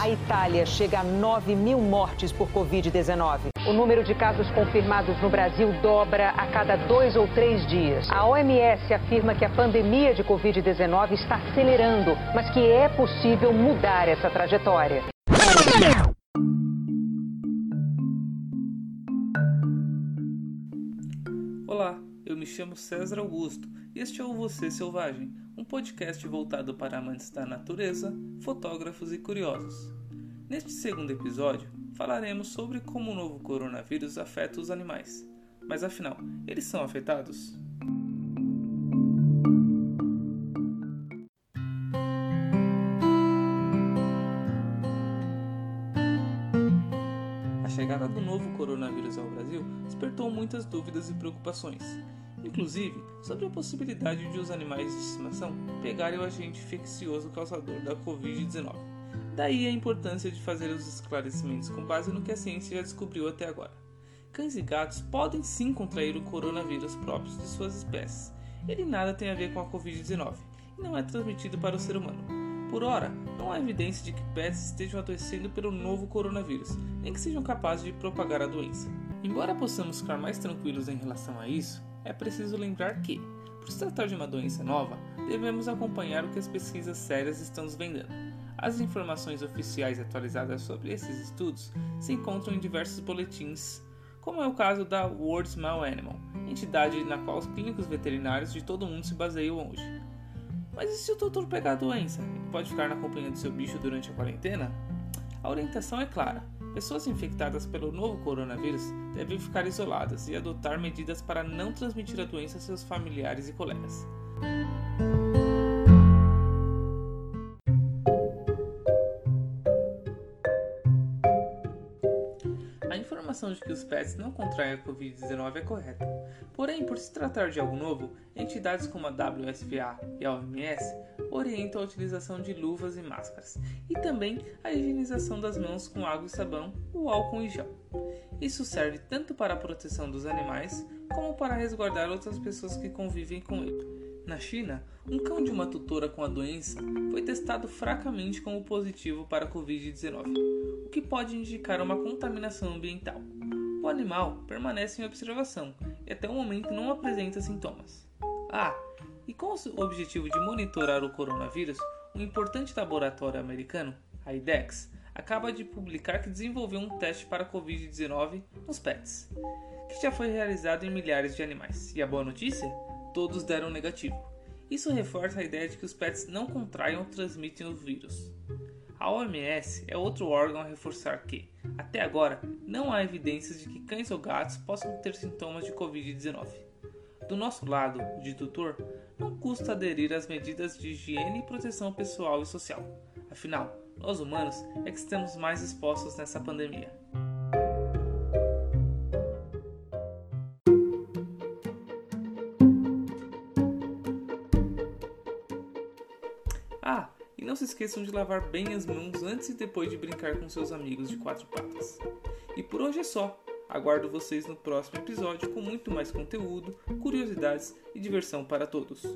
A Itália chega a 9 mil mortes por Covid-19. O número de casos confirmados no Brasil dobra a cada dois ou três dias. A OMS afirma que a pandemia de Covid-19 está acelerando, mas que é possível mudar essa trajetória. Olá, eu me chamo César Augusto e este é o Você Selvagem, podcast voltado para amantes da natureza, fotógrafos e curiosos. Neste segundo episódio, falaremos sobre como o novo coronavírus afeta os animais. Mas afinal, eles são afetados? A chegada do novo coronavírus ao Brasil despertou muitas dúvidas e preocupações, inclusive sobre a possibilidade de os animais de estimação pegarem o agente infeccioso causador da Covid-19. Daí a importância de fazer os esclarecimentos com base no que a ciência já descobriu até agora. Cães e gatos podem sim contrair o coronavírus próprios de suas espécies. Ele nada tem a ver com a Covid-19 e não é transmitido para o ser humano. Por ora, não há evidência de que pets estejam adoecendo pelo novo coronavírus, nem que sejam capazes de propagar a doença. Embora possamos ficar mais tranquilos em relação a isso, é preciso lembrar que, por se tratar de uma doença nova, devemos acompanhar o que as pesquisas sérias estão desvendando. As informações oficiais atualizadas sobre esses estudos se encontram em diversos boletins, como é o caso da World Small Animal, entidade na qual os clínicos veterinários de todo mundo se baseiam hoje. Mas e se o doutor pegar a doença? Ele pode ficar na companhia do seu bicho durante a quarentena? A orientação é clara. Pessoas infectadas pelo novo coronavírus devem ficar isoladas e adotar medidas para não transmitir a doença a seus familiares e colegas. A informação de que os pets não contraem a Covid-19 é correta. Porém, por se tratar de algo novo, entidades como a WSVA e a OMS orientam a utilização de luvas e máscaras, e também a higienização das mãos com água e sabão ou álcool em gel. Isso serve tanto para a proteção dos animais como para resguardar outras pessoas que convivem com ele. Na China, um cão de uma tutora com a doença foi testado fracamente como positivo para a Covid-19, o que pode indicar uma contaminação ambiental. O animal permanece em observação e até o momento não apresenta sintomas. Ah, e com o objetivo de monitorar o coronavírus, um importante laboratório americano, a IDEX, acaba de publicar que desenvolveu um teste para a Covid-19 nos pets, que já foi realizado em milhares de animais. E a boa notícia? Todos deram negativo. Isso reforça a ideia de que os pets não contraem ou transmitem o vírus. A OMS é outro órgão a reforçar que, até agora, não há evidências de que cães ou gatos possam ter sintomas de Covid-19. Do nosso lado, de tutor, não custa aderir às medidas de higiene e proteção pessoal e social. Afinal, nós humanos é que estamos mais expostos nessa pandemia. Ah, e não se esqueçam de lavar bem as mãos antes e depois de brincar com seus amigos de quatro patas. E por hoje é só. Aguardo vocês no próximo episódio com muito mais conteúdo, curiosidades e diversão para todos.